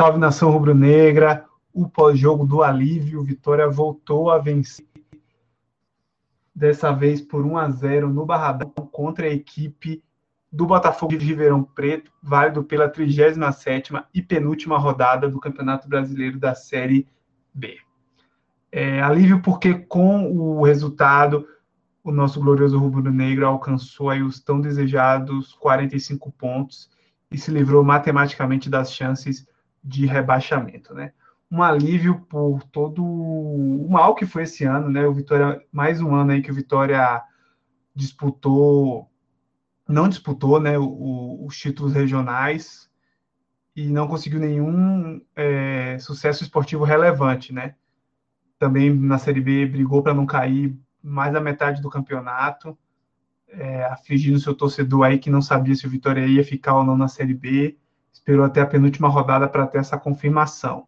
Salve nação rubro-negra, o pós-jogo do alívio, Vitória voltou a vencer dessa vez por 1 a 0 no Barradão contra a equipe do Botafogo de Ribeirão Preto, válido pela 37ª e penúltima rodada do Campeonato Brasileiro da Série B. É, alívio porque com o resultado o nosso glorioso rubro-negro alcançou aí os tão desejados 45 pontos e se livrou matematicamente das chances de rebaixamento, né? Um alívio por todo o mal que foi esse ano, né? O Vitória, mais um ano aí que o Vitória disputou, não disputou, né? O, os títulos regionais e não conseguiu nenhum é, sucesso esportivo relevante, né? Também na Série B brigou para não cair mais da metade do campeonato é, afligindo seu torcedor aí que não sabia se o Vitória ia ficar ou não na Série B, esperou até a penúltima rodada para ter essa confirmação.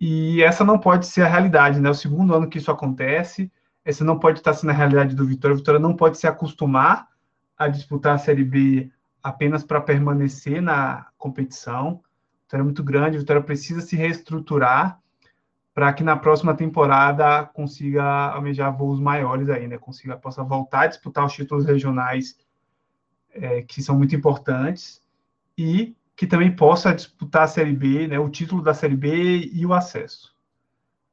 E essa não pode ser a realidade, né? O segundo ano que isso acontece, essa não pode estar sendo a realidade do Vitória. O Vitória não pode se acostumar a disputar a Série B apenas para permanecer na competição. O Vitória é muito grande, o Vitória precisa se reestruturar para que na próxima temporada consiga almejar voos maiores aí, né? Consiga possa voltar a disputar os títulos regionais é, que são muito importantes e que também possa disputar a Série B, né? O título da Série B e o acesso.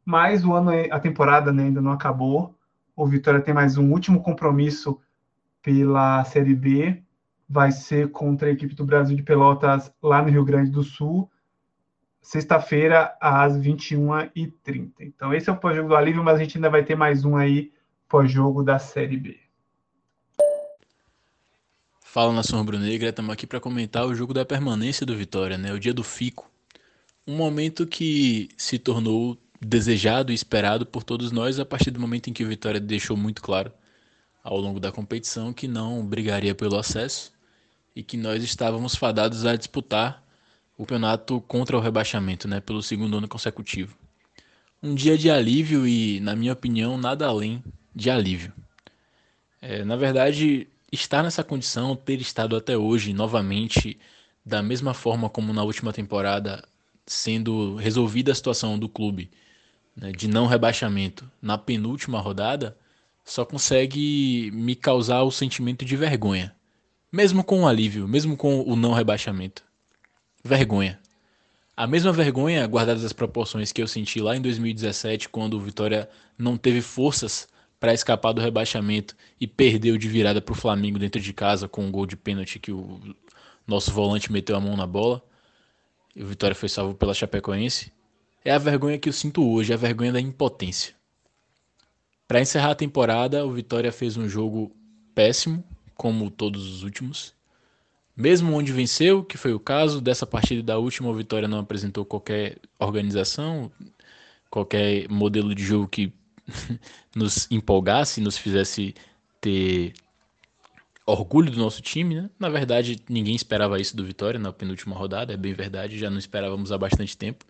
Mas o ano, a temporada né, ainda não acabou. O Vitória tem mais um último compromisso pela Série B. Vai ser contra a equipe do Brasil de Pelotas lá no Rio Grande do Sul sexta-feira, às 21h30. Então, esse é o pós-jogo do Alívio, mas a gente ainda vai ter mais um aí, pós-jogo da Série B. Fala, Nação Rubro-Negra. Estamos aqui para comentar o jogo da permanência do Vitória, né? o dia do Fico. Um momento que se tornou desejado e esperado por todos nós a partir do momento em que o Vitória deixou muito claro ao longo da competição que não brigaria pelo acesso e que nós estávamos fadados a disputar o campeonato contra o rebaixamento, né, pelo segundo ano consecutivo. Um dia de alívio e, na minha opinião, nada além de alívio. É, na verdade, estar nessa condição, ter estado até hoje novamente da mesma forma como na última temporada, sendo resolvida a situação do clube né, de não rebaixamento na penúltima rodada, só consegue me causar o sentimento de vergonha. Mesmo com o alívio, mesmo com o não rebaixamento vergonha. A mesma vergonha, guardadas as proporções que eu senti lá em 2017, quando o Vitória não teve forças para escapar do rebaixamento e perdeu de virada para o Flamengo dentro de casa com um gol de pênalti que o nosso volante meteu a mão na bola. E o Vitória foi salvo pela Chapecoense. É a vergonha que eu sinto hoje, a vergonha da impotência. Para encerrar a temporada, o Vitória fez um jogo péssimo, como todos os últimos. Mesmo onde venceu, que foi o caso, dessa partida da última vitória não apresentou qualquer organização, qualquer modelo de jogo que nos empolgasse, nos fizesse ter orgulho do nosso time, né? Na verdade, ninguém esperava isso do Vitória na penúltima rodada, é bem verdade, já não esperávamos há bastante tempo.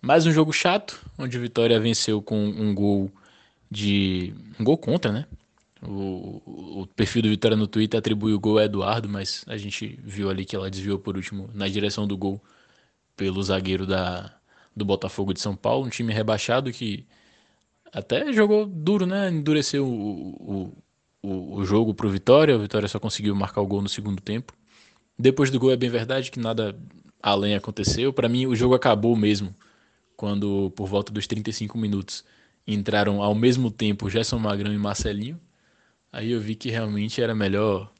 Mais um jogo chato, onde o Vitória venceu com um gol de um gol contra, né? O, o, perfil do Vitória no Twitter atribui o gol a Eduardo, mas a gente viu ali que ela desviou por último na direção do gol pelo zagueiro da, do Botafogo de São Paulo, um time rebaixado que até jogou duro, né? Endureceu o, o, o jogo para o Vitória. O Vitória só conseguiu marcar o gol no segundo tempo. Depois do gol é bem verdade que nada além aconteceu. Para mim, o jogo acabou mesmo quando, por volta dos 35 minutos, entraram ao mesmo tempo Gerson Magrão e Marcelinho. Aí eu vi que realmente era melhor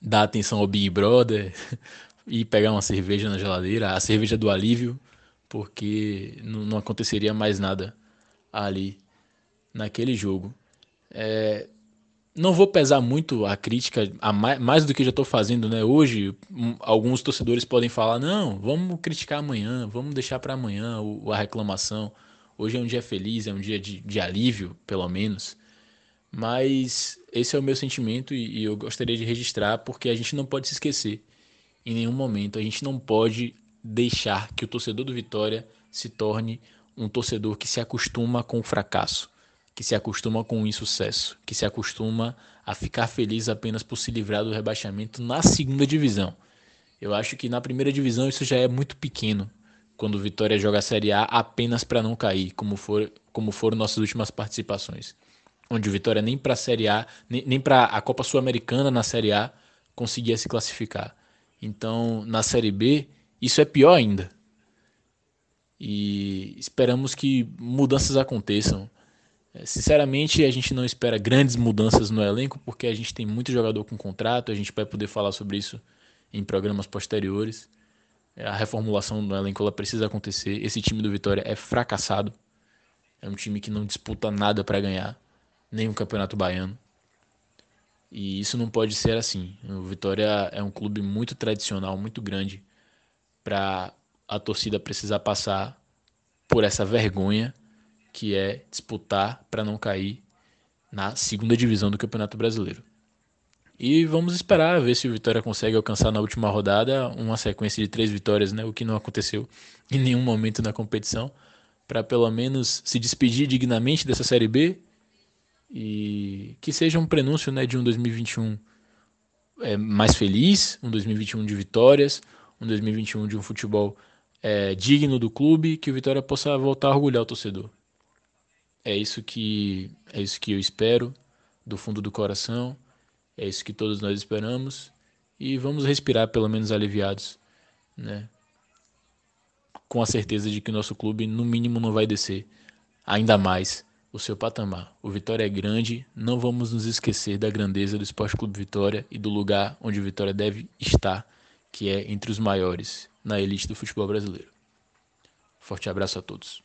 dar atenção ao Big Brother e pegar uma cerveja na geladeira, a cerveja do alívio, porque não, não aconteceria mais nada ali naquele jogo. É, não vou pesar muito a crítica, a mais, mais do que já estou fazendo né? hoje. Um, alguns torcedores podem falar: não, vamos criticar amanhã, vamos deixar para amanhã o, a reclamação. Hoje é um dia feliz, é um dia de, de alívio, pelo menos. Mas esse é o meu sentimento e, e eu gostaria de registrar porque a gente não pode se esquecer em nenhum momento. A gente não pode deixar que o torcedor do Vitória se torne um torcedor que se acostuma com o fracasso, que se acostuma com o insucesso, que se acostuma a ficar feliz apenas por se livrar do rebaixamento na segunda divisão. Eu acho que na primeira divisão isso já é muito pequeno quando o Vitória joga a Série A apenas para não cair, como, for, como foram nossas últimas participações. Onde o Vitória nem para a Série A, nem, nem para a Copa Sul-Americana na Série A conseguia se classificar. Então, na Série B, isso é pior ainda. E esperamos que mudanças aconteçam. É, sinceramente, a gente não espera grandes mudanças no elenco, porque a gente tem muito jogador com contrato, a gente vai poder falar sobre isso em programas posteriores. É, a reformulação do elenco ela precisa acontecer. Esse time do Vitória é fracassado. É um time que não disputa nada para ganhar, nem o Campeonato Baiano. E isso não pode ser assim. O Vitória é um clube muito tradicional, muito grande, para a torcida precisar passar por essa vergonha que é disputar para não cair na segunda divisão do Campeonato Brasileiro. E vamos esperar ver se o Vitória consegue alcançar na última rodada uma sequência de três vitórias, né? o que não aconteceu em nenhum momento na competição, para pelo menos se despedir dignamente dessa Série B e que seja um prenúncio né, de um 2021 é, mais feliz, um 2021 de vitórias, um 2021 de um futebol é, digno do clube, que o Vitória possa voltar a orgulhar o torcedor. É isso que é isso que eu espero do fundo do coração. É isso que todos nós esperamos e vamos respirar pelo menos aliviados, né? Com a certeza de que o nosso clube no mínimo não vai descer ainda mais o seu patamar. O Vitória é grande, não vamos nos esquecer da grandeza do Esporte Clube Vitória e do lugar onde o Vitória deve estar, que é entre os maiores na elite do futebol brasileiro. Forte abraço a todos.